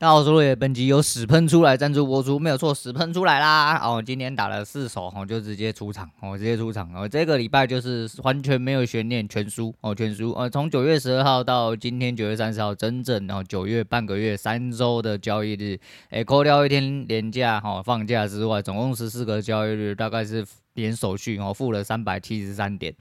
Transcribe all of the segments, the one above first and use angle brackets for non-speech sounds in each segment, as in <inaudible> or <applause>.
那我说的本集由屎喷出来赞助播出，没有错，屎喷出来啦！哦，今天打了四手，哦，就直接出场，哦，直接出场，哦，这个礼拜就是完全没有悬念，全输，哦，全输，呃，从九月十二号到今天九月三十号，整整哦九月半个月三周的交易日，诶，扣掉一天连假，哈，放假之外，总共十四个交易日，大概是连手续，哦，付了三百七十三点。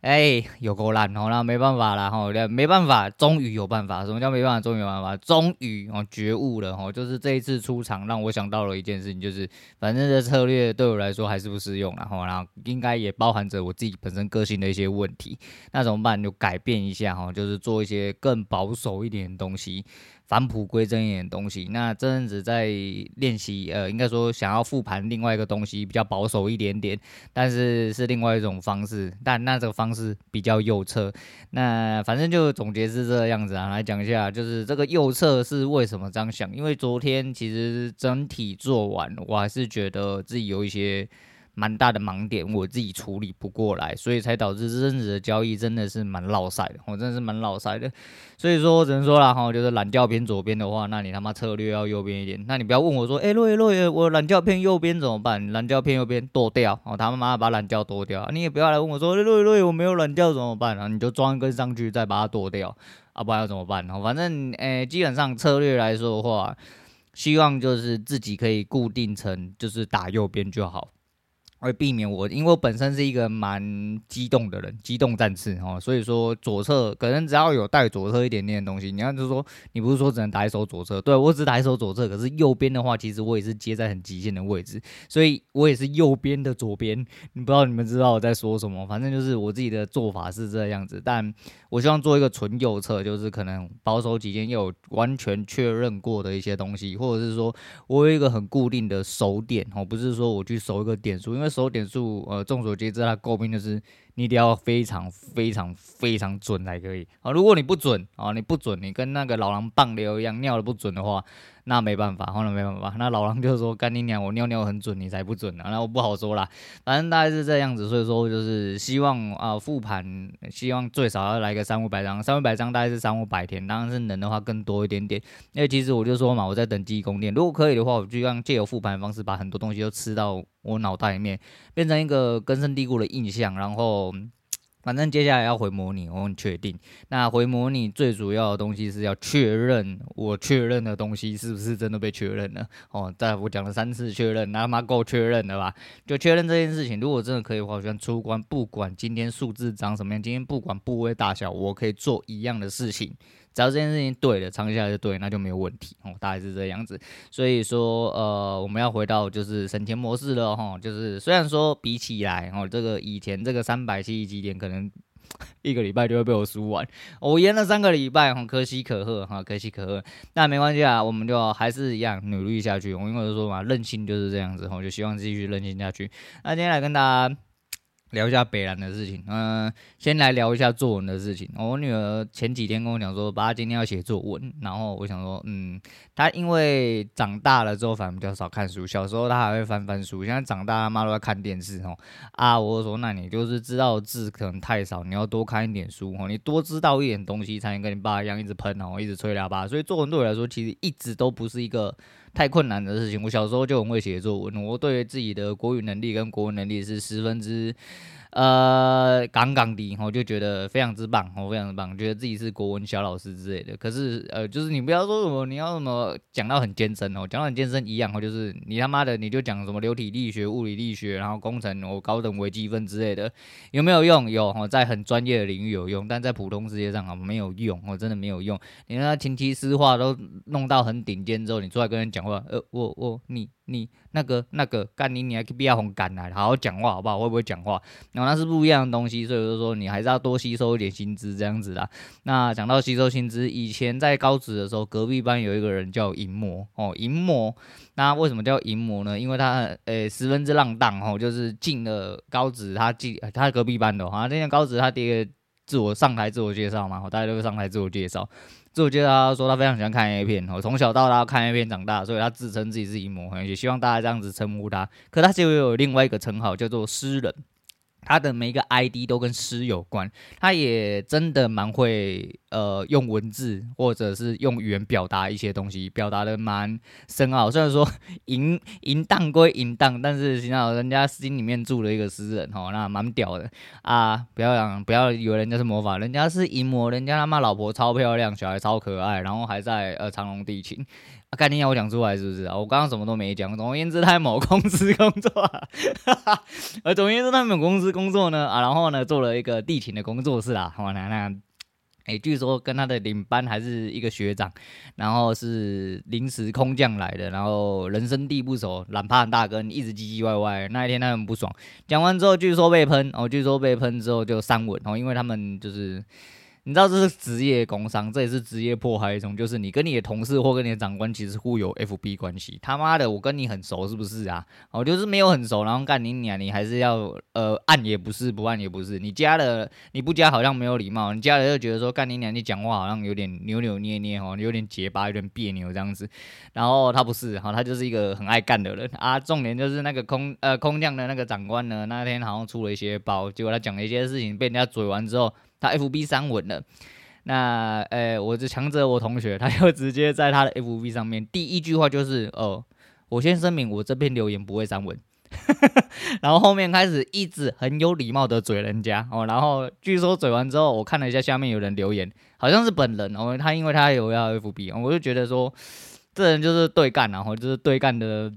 哎、有够烂哦，那没办法了哈，没办法，终于有办法。什么叫没办法？终于有办法，终于哦觉悟了哈，就是这一次出场让我想到了一件事情，就是反正这策略对我来说还是不适用了哈，然后应该也包含着我自己本身个性的一些问题，那怎么办？就改变一下哈，就是做一些更保守一点的东西。返璞归真一点东西，那这阵子在练习，呃，应该说想要复盘另外一个东西，比较保守一点点，但是是另外一种方式，但那这个方式比较右侧。那反正就总结是这个样子啊，来讲一下，就是这个右侧是为什么这样想？因为昨天其实整体做完，我还是觉得自己有一些。蛮大的盲点，我自己处理不过来，所以才导致这阵子的交易真的是蛮落赛的，我真的是蛮落赛的。所以说，我只能说了哈，就是懒觉偏左边的话，那你他妈策略要右边一点。那你不要问我说，哎，洛爷洛爷，我懒觉偏右边怎么办？懒觉偏右边剁掉，哦，他妈妈把懒觉剁掉。你也不要来问我说，洛爷洛爷，我没有懒觉怎么办啊？你就装一根上去，再把它剁掉，啊，不然要怎么办？哦反正，哎，基本上策略来说的话，希望就是自己可以固定成就是打右边就好。会避免我，因为我本身是一个蛮激动的人，机动战士哦，所以说左侧可能只要有带左侧一点点的东西，你看就是说，你不是说只能打一手左侧，对，我只打一手左侧，可是右边的话，其实我也是接在很极限的位置，所以我也是右边的左边，你不知道你们知道我在说什么，反正就是我自己的做法是这样子，但我希望做一个纯右侧，就是可能保守几天又有完全确认过的一些东西，或者是说我有一个很固定的守点哦，不是说我去守一个点数，因为。守点数，呃，众所皆知，他诟病就是你一定要非常非常非常准才可以啊。如果你不准啊，你不准，你跟那个老狼棒流一样，尿的不准的话。那没办法，后来没办法。那老狼就说：“干你娘，我尿尿很准，你才不准呢、”那我不好说啦，反正大概是这样子。所以说，就是希望啊，复盘，希望最少要来个三五百张，三五百张大概是三五百天，当然是能的话更多一点点。因为其实我就说嘛，我在等记忆宫殿，如果可以的话，我就让借由复盘的方式，把很多东西都吃到我脑袋里面，变成一个根深蒂固的印象，然后。反正接下来要回模拟，我很确定。那回模拟最主要的东西是要确认我确认的东西是不是真的被确认了。哦，在我讲了三次确认，那他妈够确认了吧？就确认这件事情，如果真的可以的话，我想出关，不管今天数字长什么样，今天不管部位大小，我可以做一样的事情。只要这件事情对了，长期下来就对，那就没有问题哦，大概是这样子。所以说，呃，我们要回到就是省钱模式了哈，就是虽然说比起来哦，这个以前这个三百七十几点可能一个礼拜就会被我输完，我延了三个礼拜，哈，可喜可贺哈，可喜可贺。那没关系啊，我们就还是一样努力下去。我因为说嘛，任性就是这样子，我就希望继续任性下去。那今天来跟大家。聊一下北兰的事情，嗯、先来聊一下作文的事情。我女儿前几天跟我讲说，爸今天要写作文，然后我想说，嗯，她因为长大了之后反而比较少看书，小时候她还会翻翻书，现在长大他妈都在看电视哦。啊，我说那你就是知道字可能太少，你要多看一点书哦，你多知道一点东西，才能跟你爸一样一直喷哦，一直吹喇叭。所以作文对我来说，其实一直都不是一个。太困难的事情，我小时候就很会写作文，我对自己的国语能力跟国文能力是十分之。呃，杠杠的，我就觉得非常之棒，我非常之棒，觉得自己是国文小老师之类的。可是，呃，就是你不要说什么，你要什么讲到很艰深哦，讲到很艰深一样哦，就是你他妈的你就讲什么流体力学、物理力学，然后工程、我高等微积分之类的，有没有用？有哦，在很专业的领域有用，但在普通世界上啊没有用，我真的没有用。你看他琴棋书画都弄到很顶尖之后，你出来跟人讲话，呃，我我你。你那个那个干你你还可以不要红干来，好好讲话好不好？会不会讲话？然后那是不一样的东西，所以就说你还是要多吸收一点薪资这样子啦。那讲到吸收薪资，以前在高职的时候，隔壁班有一个人叫银魔哦，银魔。那为什么叫银魔呢？因为他呃、欸、十分之浪荡哦，就是进了高职，他进他隔壁班的哈，那天高职他第一个自我上台自我介绍嘛，大家都会上台自我介绍。自我介绍，他说他非常喜欢看 A 片，我从小到大看 A 片长大，所以他自称自己是银魔，也希望大家这样子称呼他。可他其实有另外一个称号叫做诗人，他的每一个 ID 都跟诗有关，他也真的蛮会呃用文字或者是用语言表达一些东西，表达的蛮深奥。虽然说 <laughs> 淫淫荡归淫荡，但是你知道人家心里面住了一个诗人哦，那蛮屌的啊！不要讲，不要以为人家是魔法，人家是淫魔，人家他妈老婆超漂亮，小孩超可爱，然后还在呃长隆地勤。啊，概念要我讲出来是不是啊？我刚刚什么都没讲。总而言之，他在某公司工作，啊，哈 <laughs> 哈。而总而言之，他在某公司工作呢，啊，然后呢，做了一个地勤的工作室啦。好，那那，哎，据说跟他的领班还是一个学长，然后是临时空降来的，然后人生地不熟，懒趴很大哥，一直唧唧歪歪。那一天他很不爽，讲完之后，据说被喷，哦，据说被喷之后就删文，哦，因为他们就是。你知道这是职业工伤，这也是职业迫害一种，就是你跟你的同事或跟你的长官其实互有 FB 关系。他妈的，我跟你很熟是不是啊？我就是没有很熟，然后干你娘，你还是要呃按也不是，不按也不是。你加了你不加好像没有礼貌，你加了就觉得说干你娘，你讲话好像有点扭扭捏捏哦，有点结巴，有点别扭这样子。然后他不是哈，他就是一个很爱干的人啊。重点就是那个空呃空降的那个长官呢，那天好像出了一些包，结果他讲了一些事情被人家嘴完之后。他 F B 删文了，那呃、我就强者我同学，他就直接在他的 F B 上面。第一句话就是，哦，我先声明，我这篇留言不会删文，<laughs> 然后后面开始一直很有礼貌的嘴人家哦，然后据说嘴完之后，我看了一下下面有人留言，好像是本人哦，他因为他有要 F B，我就觉得说，这人就是对干，然后就是对干的。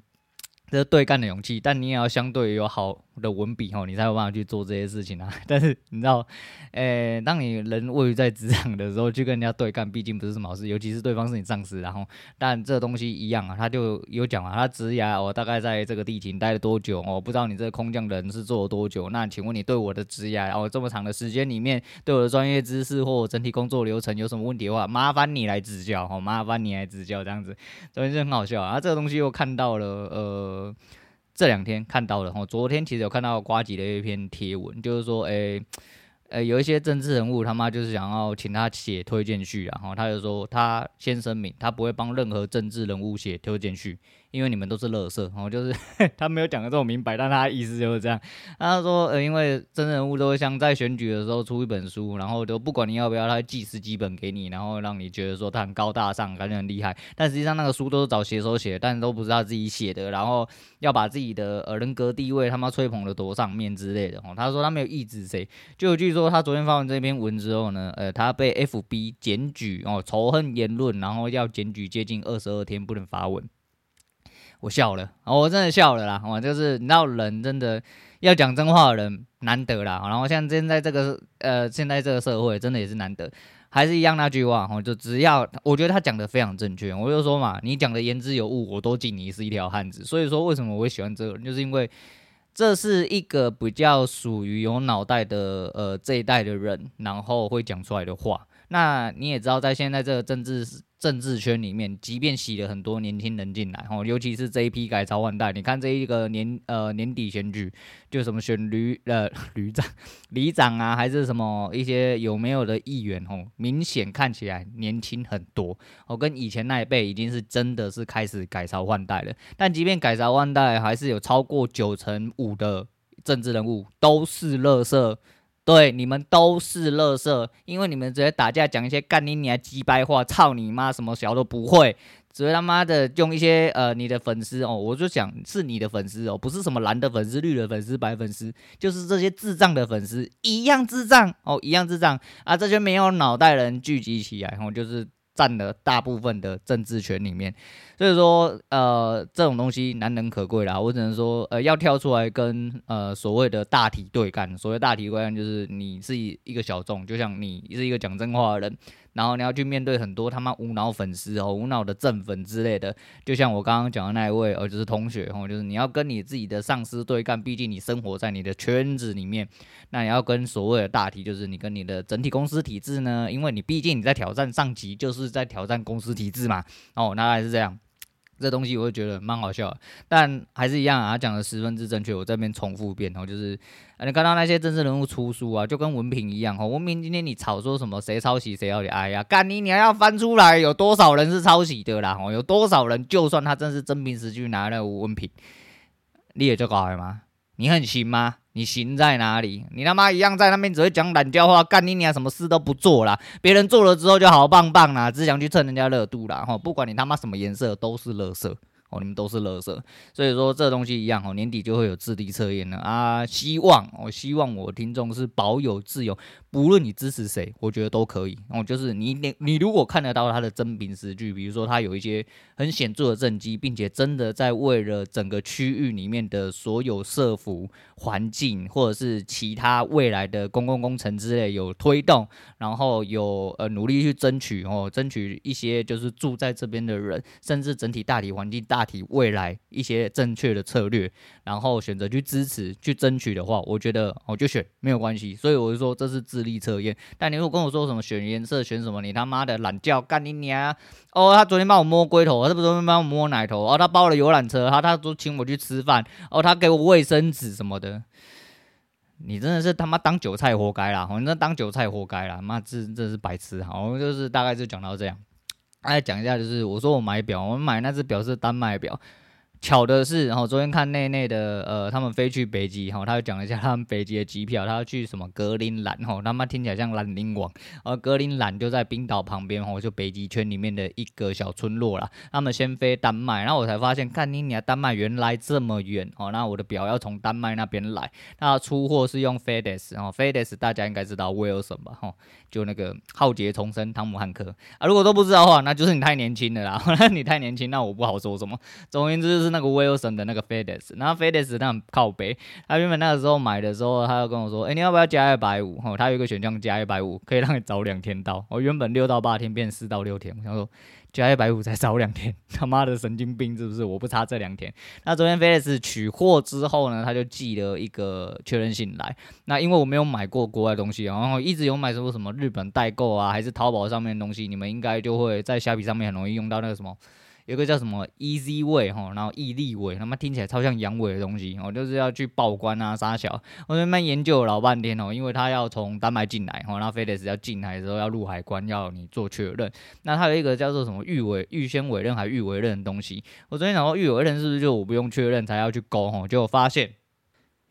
这是对干的勇气，但你也要相对有好的文笔吼，你才有办法去做这些事情啊。<laughs> 但是你知道，诶、当你人位于在职场的时候，去跟人家对干，毕竟不是什么好事，尤其是对方是你上司。然后，但这东西一样啊，他就有讲啊，他职涯我大概在这个地勤待了多久？我不知道你这个空降人是做了多久。那请问你对我的职涯，哦，这么长的时间里面，对我的专业知识或整体工作流程有什么问题的话，麻烦你来指教，哦，麻烦你来指教，这样子，所以就很好笑啊。这个东西又看到了，呃。这两天看到了，哈，昨天其实有看到瓜吉的一篇贴文，就是说，诶，诶，有一些政治人物他妈就是想要请他写推荐序，然后他就说他先声明，他不会帮任何政治人物写推荐序。因为你们都是垃圾，然后就是 <laughs> 他没有讲的这么明白，但他意思就是这样。他说，呃，因为真人物都会像在选举的时候出一本书，然后就不管你要不要，他寄十几本给你，然后让你觉得说他很高大上，感觉很厉害。但实际上那个书都是找写手写，但都不是他自己写的，然后要把自己的呃人格地位他妈吹捧的多上面之类的。哦，他说他没有抑制谁，就据说他昨天发完这篇文之后呢，呃，他被 FB 检举哦，仇恨言论，然后要检举接近二十二天不能发文。我笑了，我真的笑了啦！我就是你知道，人真的要讲真话的人难得啦。然后像现在这个呃，现在这个社会真的也是难得，还是一样那句话，我就只要我觉得他讲的非常正确，我就说嘛，你讲的言之有物，我都敬你是一条汉子。所以说，为什么我会喜欢这个人，就是因为这是一个比较属于有脑袋的呃这一代的人，然后会讲出来的话。那你也知道，在现在这个政治政治圈里面，即便洗了很多年轻人进来，吼，尤其是这一批改朝换代，你看这一个年呃年底选举，就什么选旅呃 <laughs> 旅长、<laughs> 里长啊，还是什么一些有没有的议员，吼，明显看起来年轻很多，哦，跟以前那一辈已经是真的是开始改朝换代了。但即便改朝换代，还是有超过九成五的政治人物都是垃圾。对，你们都是垃圾，因为你们直接打架讲一些干你娘鸡掰话，操你妈什么小都不会，只会他妈的用一些呃你的粉丝哦，我就想是你的粉丝哦，不是什么蓝的粉丝、绿的粉丝、白粉丝，就是这些智障的粉丝一样智障哦，一样智障啊，这些没有脑袋人聚集起来哦，就是。占了大部分的政治权里面，所以说，呃，这种东西难能可贵啦。我只能说，呃，要跳出来跟呃所谓的大体对干。所谓大体对干，就是你是一个小众，就像你是一个讲真话的人。然后你要去面对很多他妈无脑粉丝哦，无脑的正粉之类的，就像我刚刚讲的那一位，哦，就是同学哦，就是你要跟你自己的上司对干，毕竟你生活在你的圈子里面，那你要跟所谓的大体，就是你跟你的整体公司体制呢，因为你毕竟你在挑战上级，就是在挑战公司体制嘛，哦，那还是这样。这东西我会觉得蛮好笑，但还是一样啊，讲的十分之正确。我这边重复一遍哦，就是你看到那些政治人物出书啊，就跟文凭一样哦。文凭今天你吵说什么谁抄袭谁要你哎呀，干你你还要翻出来有多少人是抄袭的啦？哦，有多少人就算他真是真凭实据拿了文凭，你也就搞了吗？你很行吗？你行在哪里？你他妈一样在那边只会讲懒叫话，干你娘什么事都不做啦。别人做了之后就好棒棒啦，只想去蹭人家热度啦。哦，不管你他妈什么颜色，都是垃圾。哦，你们都是垃圾，所以说这东西一样哦，年底就会有质地测验了啊。希望我、希望我听众是保有自由，不论你支持谁，我觉得都可以。哦，就是你你你如果看得到他的真凭实据，比如说他有一些很显著的政绩，并且真的在为了整个区域里面的所有社福环境或者是其他未来的公共工程之类有推动，然后有呃努力去争取哦，争取一些就是住在这边的人，甚至整体大体环境大。体未来一些正确的策略，然后选择去支持、去争取的话，我觉得我就选没有关系。所以我就说这是自力测验。但你如果跟我说什么选颜色、选什么，你他妈的懒觉干你娘！哦，他昨天帮我摸龟头，他不是昨天帮我摸奶头，哦，他包了游览车，他他都请我去吃饭，哦，他给我卫生纸什么的，你真的是他妈当韭菜活该啦！反正当韭菜活该啦！妈，这这是白痴！好，我们就是大概就讲到这样。来讲一下，就是我说我买表，我买那只表是丹麦表。巧的是，然后昨天看内内的，呃，他们飞去北极，哈，他又讲了一下他们北极的机票，他要去什么格陵兰，哈，他妈听起来像兰陵王，而格陵兰就在冰岛旁边，哈，就北极圈里面的一个小村落啦。他们先飞丹麦，然后我才发现，看你你丹麦原来这么远，哦，那我的表要从丹麦那边来，那出货是用 FedEx，哦，FedEx 大家应该知道 Wilson 吧，哈，就那个浩劫重生汤姆汉克啊，如果都不知道的话，那就是你太年轻了啦，那 <laughs> 你太年轻，那我不好说什么。总而言之就是。那个 Wilson 的那个 FedEx，然后 FedEx 他很靠北，他原本那个时候买的时候，他就跟我说，哎、你要不要加一百五？哦，他有一个选项加一百五，可以让你早两天到。我原本六到八天变四到六天，我想说加一百五才早两天，他妈的神经病是不是？我不差这两天。那昨天 FedEx 取货之后呢，他就寄了一个确认信来。那因为我没有买过国外东西，然后一直有买什么什么日本代购啊，还是淘宝上面的东西，你们应该就会在虾皮上面很容易用到那个什么。有个叫什么 Easy Way 哈，然后毅力伟，他妈听起来超像阳痿的东西，我就是要去报关啊，杀小，我慢慢研究了老半天哦，因为他要从丹麦进来哈，然后 FedEx 要进来的时候要入海关，要你做确认，那他有一个叫做什么预委预先委任还预委任的东西，我昨天想说预委任是不是就我不用确认才要去勾哈，结果发现。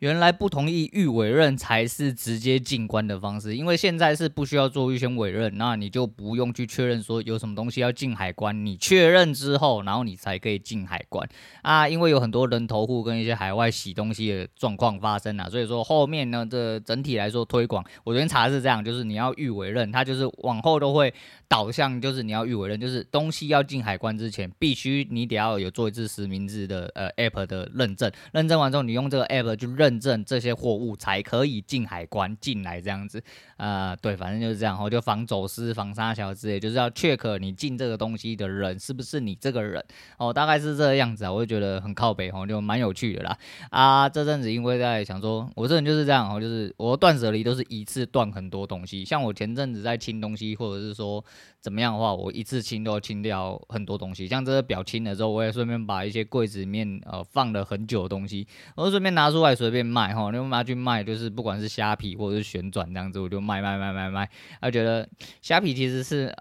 原来不同意预委任才是直接进关的方式，因为现在是不需要做预先委任，那你就不用去确认说有什么东西要进海关，你确认之后，然后你才可以进海关啊。因为有很多人头户跟一些海外洗东西的状况发生啊，所以说后面呢，这整体来说推广，我昨天查是这样，就是你要预委任，它就是往后都会导向，就是你要预委任，就是东西要进海关之前，必须你得要有做一次实名制的呃 app 的认证，认证完之后，你用这个 app 就认。认证这些货物才可以进海关进来，这样子，啊、呃，对，反正就是这样，我就防走私、防沙小之类，就是要 check 你进这个东西的人是不是你这个人，哦，大概是这个样子啊，我就觉得很靠北，哦，就蛮有趣的啦。啊，这阵子因为在想说，我这人就是这样，哦，就是我断舍离都是一次断很多东西，像我前阵子在清东西，或者是说。怎么样的话，我一次清都要清掉很多东西。像这个表清了之后，我也顺便把一些柜子里面呃放了很久的东西，我就顺便拿出来随便卖哈。因为拿去卖，就是不管是虾皮或者是旋转这样子，我就卖卖卖卖卖。他觉得虾皮其实是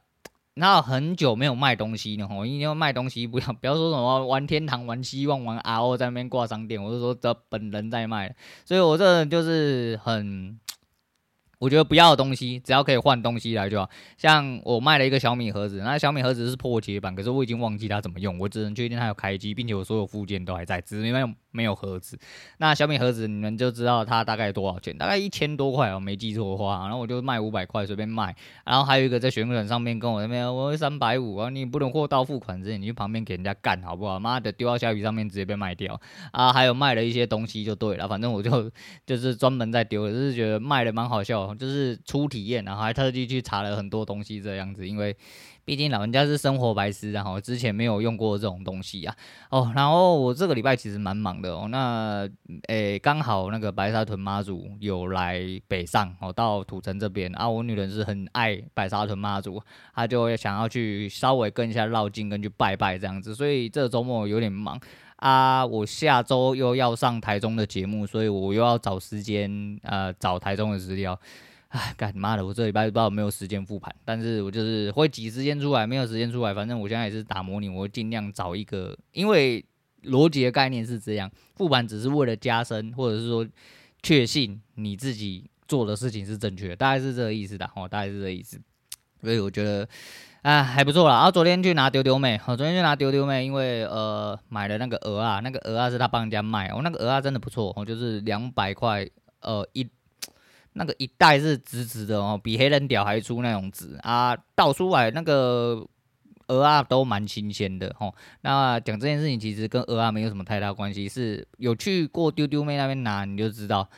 那很久没有卖东西了哈。因为卖东西不要不要说什么玩天堂、玩希望、玩 RO 在那边挂商店，我是说这本人在卖。所以我这人就是很。我觉得不要的东西，只要可以换东西来就好。像我卖了一个小米盒子，那小米盒子是破解版，可是我已经忘记它怎么用，我只能确定它有开机，并且我所有附件都还在，只是没有没有盒子。那小米盒子你们就知道它大概多少钱，大概一千多块哦，没记错的话。然后我就卖五百块随便卖。然后还有一个在旋转上面跟我那边，我三百五啊，你不能货到付款之前，你去旁边给人家干好不好？妈的，丢到虾皮上面直接被卖掉啊！还有卖了一些东西就对了，反正我就 <laughs> 就是专门在丢，就是觉得卖的蛮好笑。就是初体验，然后还特地去查了很多东西，这样子，因为毕竟老人家是生活白痴，然后之前没有用过这种东西啊。哦，然后我这个礼拜其实蛮忙的哦。那诶，刚好那个白沙屯妈祖有来北上哦，到土城这边啊。我女人是很爱白沙屯妈祖，她就想要去稍微跟一下绕境，跟去拜拜这样子，所以这周末有点忙。啊，我下周又要上台中的节目，所以我又要找时间呃找台中的资料。哎，干妈的，我这礼拜不知道有没有时间复盘，但是我就是会挤时间出来，没有时间出来，反正我现在也是打模拟，我会尽量找一个，因为逻辑的概念是这样，复盘只是为了加深，或者是说。确信你自己做的事情是正确的，大概是这个意思的哦，大概是这个意思。所以我觉得啊还不错啦。然后昨天去拿丢丢妹，我昨天去拿丢丢妹，因为呃买了那个鹅啊，那个鹅啊是他帮人家卖，哦，那个鹅啊真的不错哦，就是两百块呃一。<tsk> 那个一袋是直直的哦，比黑人屌还粗那种直啊，倒出来那个鹅啊都蛮新鲜的哦。那讲这件事情其实跟鹅啊没有什么太大关系，是有去过丢丢妹那边拿你就知道，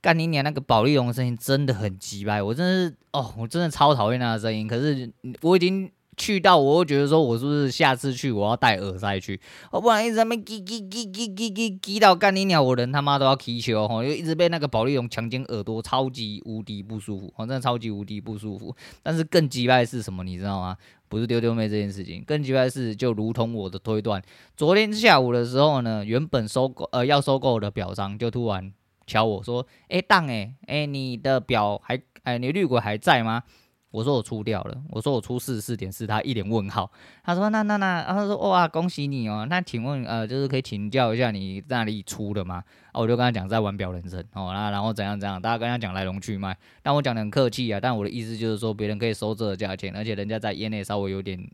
干你娘那个保丽龙的声音真的很鸡掰，我真的是哦，我真的超讨厌那个声音，可是我已经。去到我会觉得说，我是不是下次去我要戴耳塞去？我不然一直在那边叽叽叽叽叽叽叽到干你鸟，我人他妈都要踢球吼，又一直被那个保丽龙强奸耳朵，超级无敌不舒服，真的超级无敌不舒服。但是更鸡掰的是什么，你知道吗？不是丢丢妹这件事情，更鸡掰的是，就如同我的推断，昨天下午的时候呢，原本收购呃要收购的表商就突然敲我说，哎当哎哎你的表还哎你的滤轨还在吗？我说我出掉了，我说我出四十四点四，他一脸问号。他说那那那，他说哇恭喜你哦，那请问呃就是可以请教一下你在哪里出的吗？啊我就跟他讲在玩表人生哦，那然后怎样怎样，大家跟他讲来龙去脉。但我讲得很客气啊，但我的意思就是说别人可以收这个价钱，而且人家在业内稍微有点。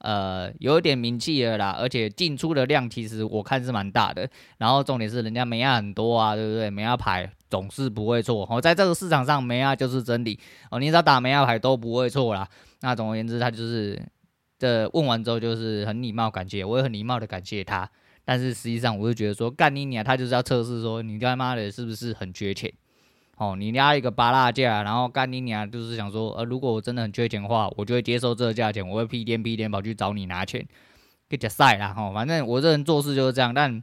呃，有一点名气了啦，而且进出的量其实我看是蛮大的。然后重点是人家妹仔很多啊，对不对？妹仔牌总是不会错。哦，在这个市场上，妹仔就是真理。哦，你只要打妹仔牌都不会错啦。那总而言之，他就是这问完之后就是很礼貌感谢，我也很礼貌的感谢他。但是实际上，我就觉得说干你娘，他就是要测试说你他妈的是不是很缺钱。哦，你压一个巴拉价，然后干你娘，就是想说，呃，如果我真的很缺钱的话，我就会接受这个价钱，我会屁颠屁颠跑去找你拿钱，给假赛啦，吼，反正我这人做事就是这样，但。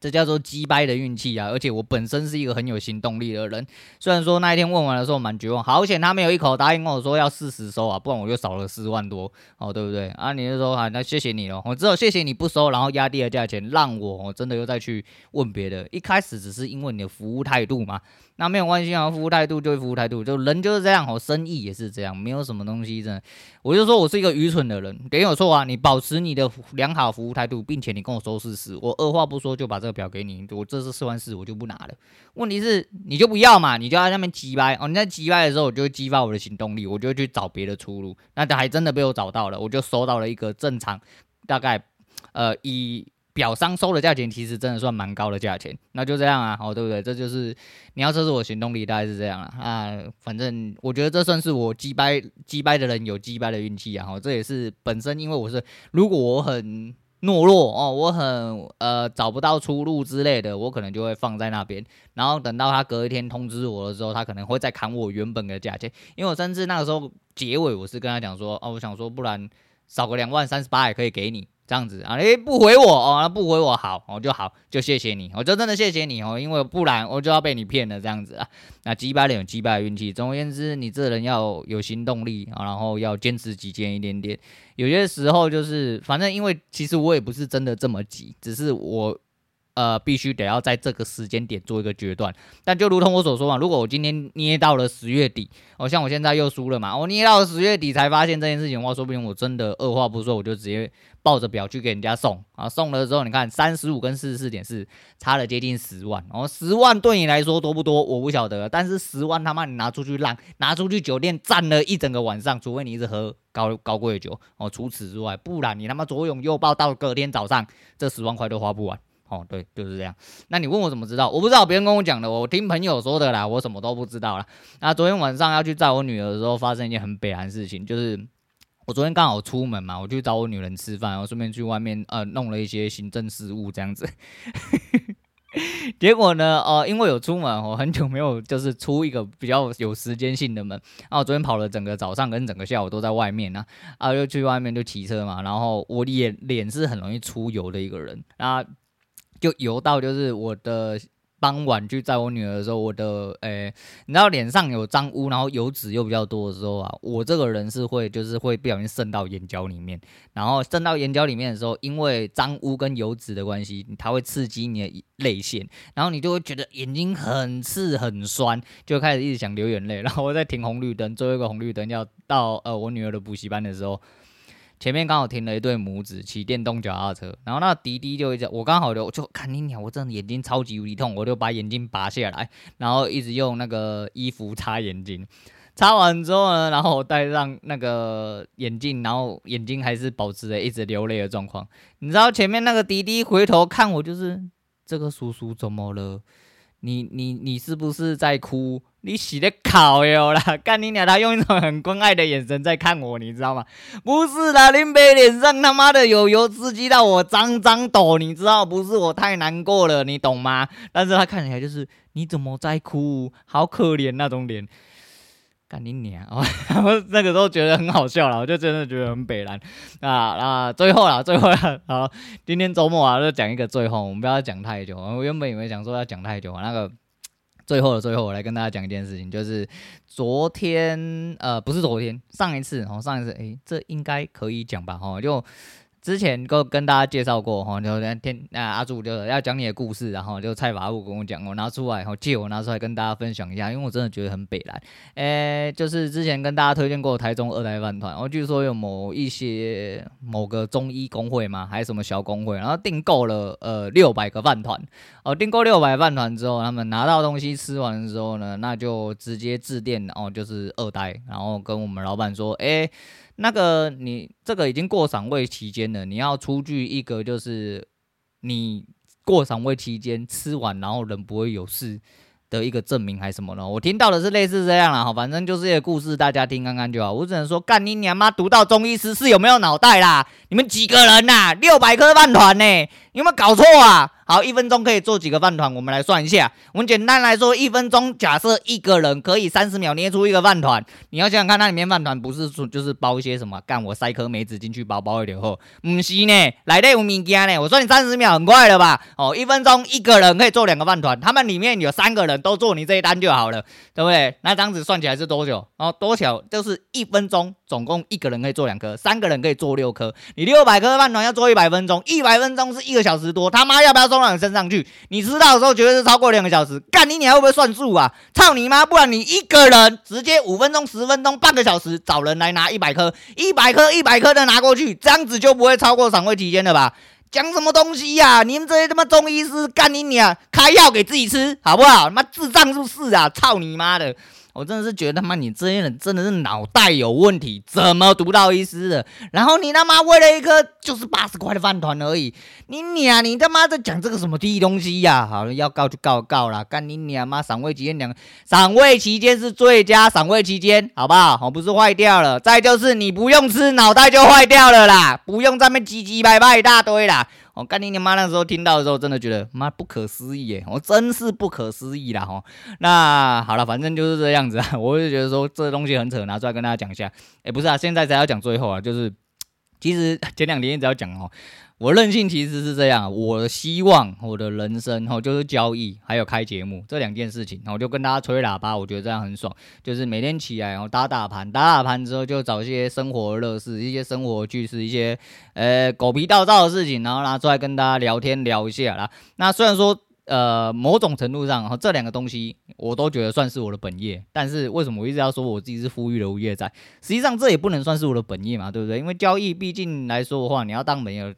这叫做鸡掰的运气啊！而且我本身是一个很有行动力的人，虽然说那一天问完的时候蛮绝望，好险他没有一口答应跟我说要四十收啊，不然我就少了四万多哦，对不对？啊，你就说啊，那谢谢你了，我只有谢谢你不收，然后压低了价钱，让我我真的又再去问别的。一开始只是因为你的服务态度嘛，那没有关系啊，服务态度就是服务态度，就人就是这样，哦，生意也是这样，没有什么东西真的。我就说我是一个愚蠢的人，没有错啊，你保持你的良好服务态度，并且你跟我说事实，我二话不说就把这个。表给你，我这次四万四，我就不拿了。问题是你就不要嘛，你就在那边急掰哦。你在急掰的时候，我就会激发我的行动力，我就去找别的出路。那他还真的被我找到了，我就收到了一个正常，大概呃以表商收的价钱，其实真的算蛮高的价钱。那就这样啊，哦对不对？这就是你要测试我行动力，大概是这样啊。啊，反正我觉得这算是我击掰击掰的人有击掰的运气啊。哦，这也是本身因为我是如果我很。懦弱哦，我很呃找不到出路之类的，我可能就会放在那边，然后等到他隔一天通知我的时候，他可能会再砍我原本的价钱，因为我甚至那个时候结尾我是跟他讲说，哦，我想说不然少个两万三十八也可以给你。这样子啊，诶，不回我哦，不回我好，我就好，就谢谢你，我就真的谢谢你哦，因为不然我就要被你骗了这样子啊。那击败了有击败运气，总而言之，你这人要有行动力啊，然后要坚持己见一点点。有些时候就是，反正因为其实我也不是真的这么急，只是我。呃，必须得要在这个时间点做一个决断，但就如同我所说嘛，如果我今天捏到了十月底，哦，像我现在又输了嘛，我捏到了十月底才发现这件事情的话，说不定我真的二话不说，我就直接抱着表去给人家送啊，送了之后，你看三十五跟四十四点四，差了接近十万，哦，十万对你来说多不多？我不晓得，但是十万他妈你拿出去浪，拿出去酒店站了一整个晚上，除非你一直喝高高贵的酒哦，除此之外，不然你他妈左拥右抱到隔天早上，这十万块都花不完。哦，对，就是这样。那你问我怎么知道？我不知道，别人跟我讲的，我听朋友说的啦。我什么都不知道啦。那昨天晚上要去载我女儿的时候，发生一件很悲惨的事情，就是我昨天刚好出门嘛，我去找我女人吃饭，然后顺便去外面呃弄了一些行政事务这样子。<laughs> 结果呢，呃，因为有出门，我很久没有就是出一个比较有时间性的门。然后我昨天跑了整个早上跟整个下午都在外面呢，啊，又去外面就骑车嘛。然后我脸脸是很容易出油的一个人啊。就油到就是我的傍晚去载我女儿的时候，我的诶、你知道脸上有脏污，然后油脂又比较多的时候啊，我这个人是会就是会不小心渗到眼角里面，然后渗到眼角里面的时候，因为脏污跟油脂的关系，它会刺激你的泪腺，然后你就会觉得眼睛很刺很酸，就开始一直想流眼泪。然后我在停红绿灯，最后一个红绿灯要到呃我女儿的补习班的时候。前面刚好停了一对母子骑电动脚踏车，然后那滴滴就一直，我刚好就就看你鸟，我真的眼睛超级无敌痛，我就把眼睛拔下来，然后一直用那个衣服擦眼睛。擦完之后呢，然后我戴上那个眼镜，然后眼睛还是保持着一直流泪的状况。你知道前面那个滴滴回头看我，就是这个叔叔怎么了？你你你是不是在哭？你洗的烤哟啦！干你娘！他用一种很关爱的眼神在看我，你知道吗？不是的，林北脸上他妈的有油刺激到我脏脏抖，你知道？不是我太难过了，你懂吗？但是他看起来就是你怎么在哭？好可怜那种脸。干你娘！然后那个时候觉得很好笑了，我就真的觉得很北烂啊啊！最后啦，最后啦，好，今天周末啊，就讲一个最后，我们不要讲太久。我原本以为讲说要讲太久，那个最后的最后，我来跟大家讲一件事情，就是昨天呃，不是昨天，上一次哦，上一次，诶，这应该可以讲吧？哦，就。之前跟跟大家介绍过哈，就天啊阿柱就要讲你的故事，然后就蔡法务跟我讲，我拿出来，然后借我拿出来跟大家分享一下，因为我真的觉得很北蓝。诶，就是之前跟大家推荐过台中二代饭团，我据说有某一些某个中医工会嘛，还是什么小工会，然后订购了呃六百个饭团，哦，订购六百饭团之后，他们拿到东西吃完的时候呢，那就直接致电哦，就是二代，然后跟我们老板说，诶。那个你这个已经过赏味期间了，你要出具一个就是你过赏味期间吃完，然后人不会有事的一个证明还是什么呢？我听到的是类似这样啦，哈，反正就是一个故事，大家听看看就好。我只能说，干你娘妈，读到中医师是有没有脑袋啦？你们几个人呐、啊？六百颗饭团呢？有没有搞错啊？好，一分钟可以做几个饭团？我们来算一下。我们简单来说，一分钟假设一个人可以三十秒捏出一个饭团。你要想想看，那里面饭团不是说就是包一些什么？干我塞颗梅子进去包包一点后，不是呢，来得有物件呢。我说你三十秒很快了吧？哦，一分钟一个人可以做两个饭团，他们里面有三个人都做你这一单就好了，对不对？那这样子算起来是多久？哦，多久？就是一分钟，总共一个人可以做两颗，三个人可以做六颗。你六百颗饭团要做一百分钟，一百分钟是一个小时多，他妈要不要送到你身上去？你知道的时候绝对是超过两个小时，干你你还会不会算数啊？操你妈！不然你一个人直接五分钟、十分钟、半个小时找人来拿一百颗，一百颗、一百颗的拿过去，这样子就不会超过赏味期间了吧？讲什么东西呀、你们这些他妈中医师干你娘，开药给自己吃好不好？他妈智障是不是啊？操你妈的！我真的是觉得他妈你这些人真的是脑袋有问题，怎么读到医师的？然后你他妈为了一颗就是八十块的饭团而已，你娘你他妈在讲这个什么屁东西呀、啊？好了，要告就告告了，干你娘妈！赏味期间两，赏味期间是最佳赏味期间，好不好？我不是坏掉了，再就是你不用吃，脑袋就坏掉了啦，不用在那边唧唧歪歪一大堆啦。我干你你妈！那时候听到的时候，真的觉得妈不可思议耶！我真是不可思议啦！哈，那好了，反正就是这样子啊。<laughs> 我就觉得说这东西很扯，拿出来跟大家讲一下。哎，不是啊，现在才要讲最后啊，就是 <tsk> 其实前两天一直要讲哦。我任性其实是这样，我希望我的人生吼就是交易，还有开节目这两件事情，我就跟大家吹喇叭，我觉得这样很爽，就是每天起来然后打打盘，打打盘之后就找一些生活乐事，一些生活趣事，一些呃狗皮倒灶的事情，然后拿出来跟大家聊天聊一下啦。那虽然说呃某种程度上，哈这两个东西我都觉得算是我的本业，但是为什么我一直要说我自己是富裕的无业仔？实际上这也不能算是我的本业嘛，对不对？因为交易毕竟来说的话，你要当本业。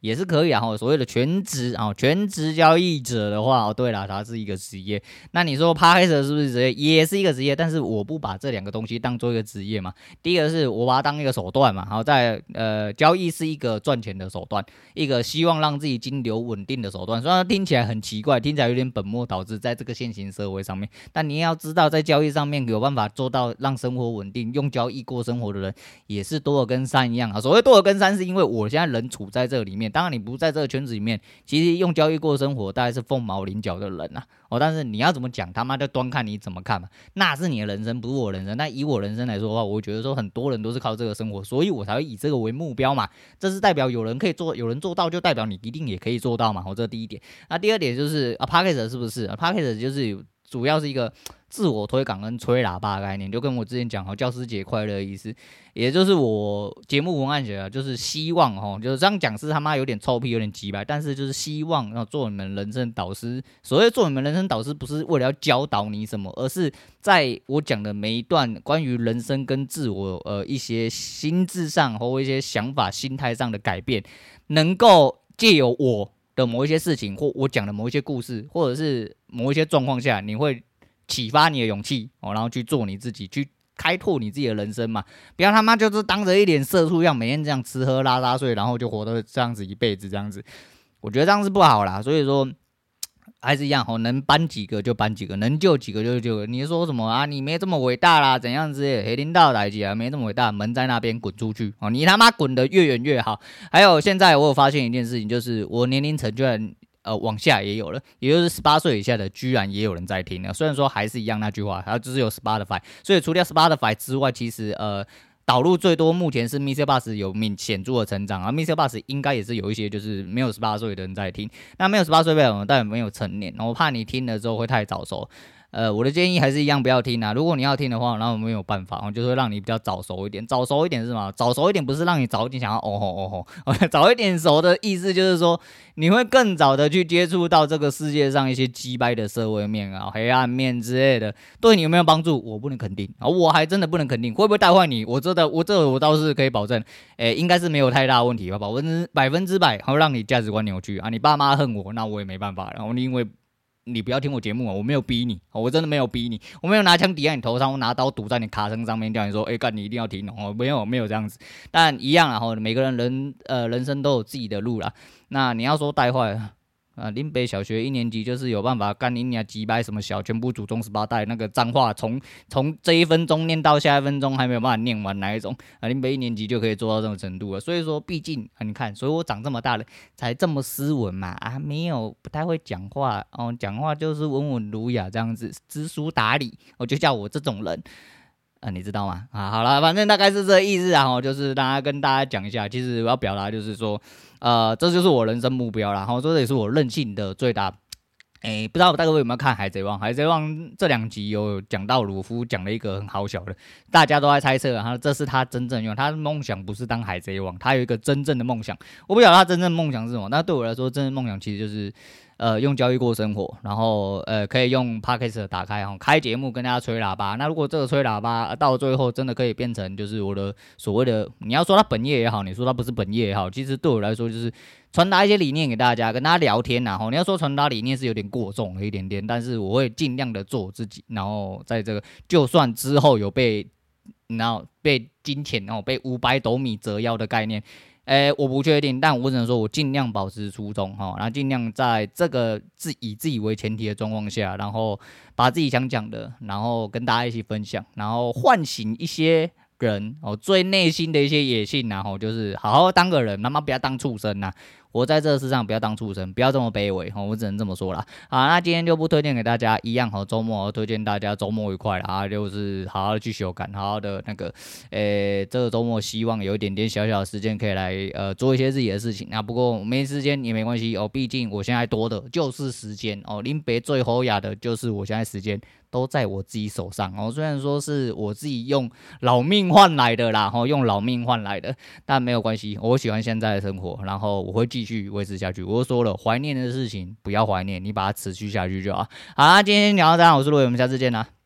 也是可以啊，所谓的全职啊，全职交易者的话，哦，对了，它是一个职业。那你说拍手是不是职业？也是一个职业，但是我不把这两个东西当做一个职业嘛。第一个是我把它当一个手段嘛，然后在呃，交易是一个赚钱的手段，一个希望让自己金流稳定的手段。虽然听起来很奇怪，听起来有点本末倒置，在这个现行社会上面，但你要知道，在交易上面有办法做到让生活稳定，用交易过生活的人也是多的跟山一样啊。所谓多的跟山，是因为我现在人处在这里面。当然，你不在这个圈子里面，其实用交易过生活，大概是凤毛麟角的人、啊。哦，但是你要怎么讲，他妈就端看你怎么看嘛。那是你的人生，不是我人生。那以我人生来说的话，我觉得说很多人都是靠这个生活，所以我才会以这个为目标嘛。这是代表有人可以做，有人做到，就代表你一定也可以做到嘛。我、这第一点。那第二点就是啊 Podcast 是不是啊 Podcast 就是主要是一个自我推广跟吹喇叭的概念，就跟我之前讲好教师节快乐意思，也就是我节目文案写的，就是希望哈，就是这样讲是他妈有点臭屁，有点鸡巴，但是就是希望要做你们人生导师。所谓做你们人生导师，不是为了要教导你什么，而是在我讲的每一段关于人生跟自我呃一些心智上或一些想法、心态上的改变，能够借由我的某一些事情或我讲的某一些故事，或者是某一些状况下，你会。启发你的勇气哦，然后去做你自己，去开拓你自己的人生嘛！不要他妈就是当着一脸社畜一样，每天这样吃喝拉撒睡，然后就活得这样子一辈子这样子，我觉得这样是不好啦。所以说还是一样哦，能搬几个就搬几个，能救几个就救。你说什么啊？你没这么伟大啦，怎样子？黑领导来几啊？没这么伟大，门在那边，滚出去哦！你他妈滚得越远越好。还有现在我有发现一件事情，就是我年龄层居然。呃，往下也有了，也就是十八岁以下的，居然也有人在听了。虽然说还是一样那句话，还有就是有 Spotify，所以除掉 Spotify 之外，其实呃，导入最多目前是 Mr. Bus 有明显著的成长啊。，Mr. Bus 应该也是有一些就是没有十八岁的人在听。那没有十八岁的人，但也没有成年，我怕你听了之后会太早熟。呃，我的建议还是一样，不要听啊。如果你要听的话，那我没有办法，我就会让你比较早熟一点。早熟一点是什么？早熟一点不是让你早一点想要哦吼哦吼，<laughs> 早一点熟的意思就是说，你会更早的去接触到这个世界上一些鸡掰的社会面啊、黑暗面之类的，对你有没有帮助？我不能肯定啊，我还真的不能肯定，会不会带坏你？我这的我这我倒是可以保证，诶、应该是没有太大问题吧，百分之百分之百，然后让你价值观扭曲啊，你爸妈恨我，那我也没办法，然后你因为。你不要听我节目啊！我没有逼你，我真的没有逼你，我没有拿枪抵在你头上，我拿刀堵在你卡身上面，叫你说，哎、欸，干你一定要听哦！没有，没有这样子，但一样啊，每个人人呃人生都有自己的路啦。那你要说带坏。啊，林北小学一年级就是有办法干你娘几百什么小，全部祖宗十八代那个脏话，从从这一分钟念到下一分钟还没有办法念完哪一种？啊，林北一年级就可以做到这种程度了。所以说，毕竟啊，你看，所以我长这么大了才这么斯文嘛，啊，没有不太会讲话哦，讲话就是温文儒雅这样子，知书达理，我就叫我这种人。啊，你知道吗？啊，好了，反正大概是这个意思啊，哈，就是大家跟大家讲一下，其实我要表达就是说，呃，这就是我人生目标了，然后这也是我任性的最大。诶，不知道大家有没有看《海贼王》？《海贼王》这两集有讲到鲁夫讲了一个很好笑的，大家都在猜测，然后这是他真正用他的梦想不是当海贼王，他有一个真正的梦想。我不晓得他真正梦想是什么，那对我来说，真正梦想其实就是。呃，用交易过生活，然后呃，可以用 Podcast 打开哈，开节目跟大家吹喇叭。那如果这个吹喇叭到最后真的可以变成就是我的所谓的，你要说它本业也好，你说它不是本业也好，其实对我来说就是传达一些理念给大家，跟大家聊天呐。哈，你要说传达理念是有点过重了一点点，但是我会尽量的做我自己。然后在这个就算之后有被，然后被金钱，然后被五百斗米折腰的概念。哎、我不确定，但我只能说我尽量保持初衷哈，然后尽量在这个自以自己为前提的状况下，然后把自己想讲的，然后跟大家一起分享，然后唤醒一些人哦最内心的一些野性，然后就是好好当个人，他妈不要当畜生呐。活在这个世上，不要当畜生，不要这么卑微，我只能这么说了。好，那今天就不推荐给大家，一样和周末推荐大家周末愉快啊，就是好好的去修改，好好的那个，诶、这个周末希望有一点点小小的时间可以来呃做一些自己的事情。那不过没时间也没关系哦，毕竟我现在多的就是时间哦，临别最后雅的就是我现在时间。都在我自己手上哦，虽然说是我自己用老命换来的啦，吼，用老命换来的，但没有关系，我喜欢现在的生活，然后我会继续维持下去。我说了，怀念的事情不要怀念，你把它持续下去就好。好啦，今天聊到这，我是陆伟，我们下次见啦。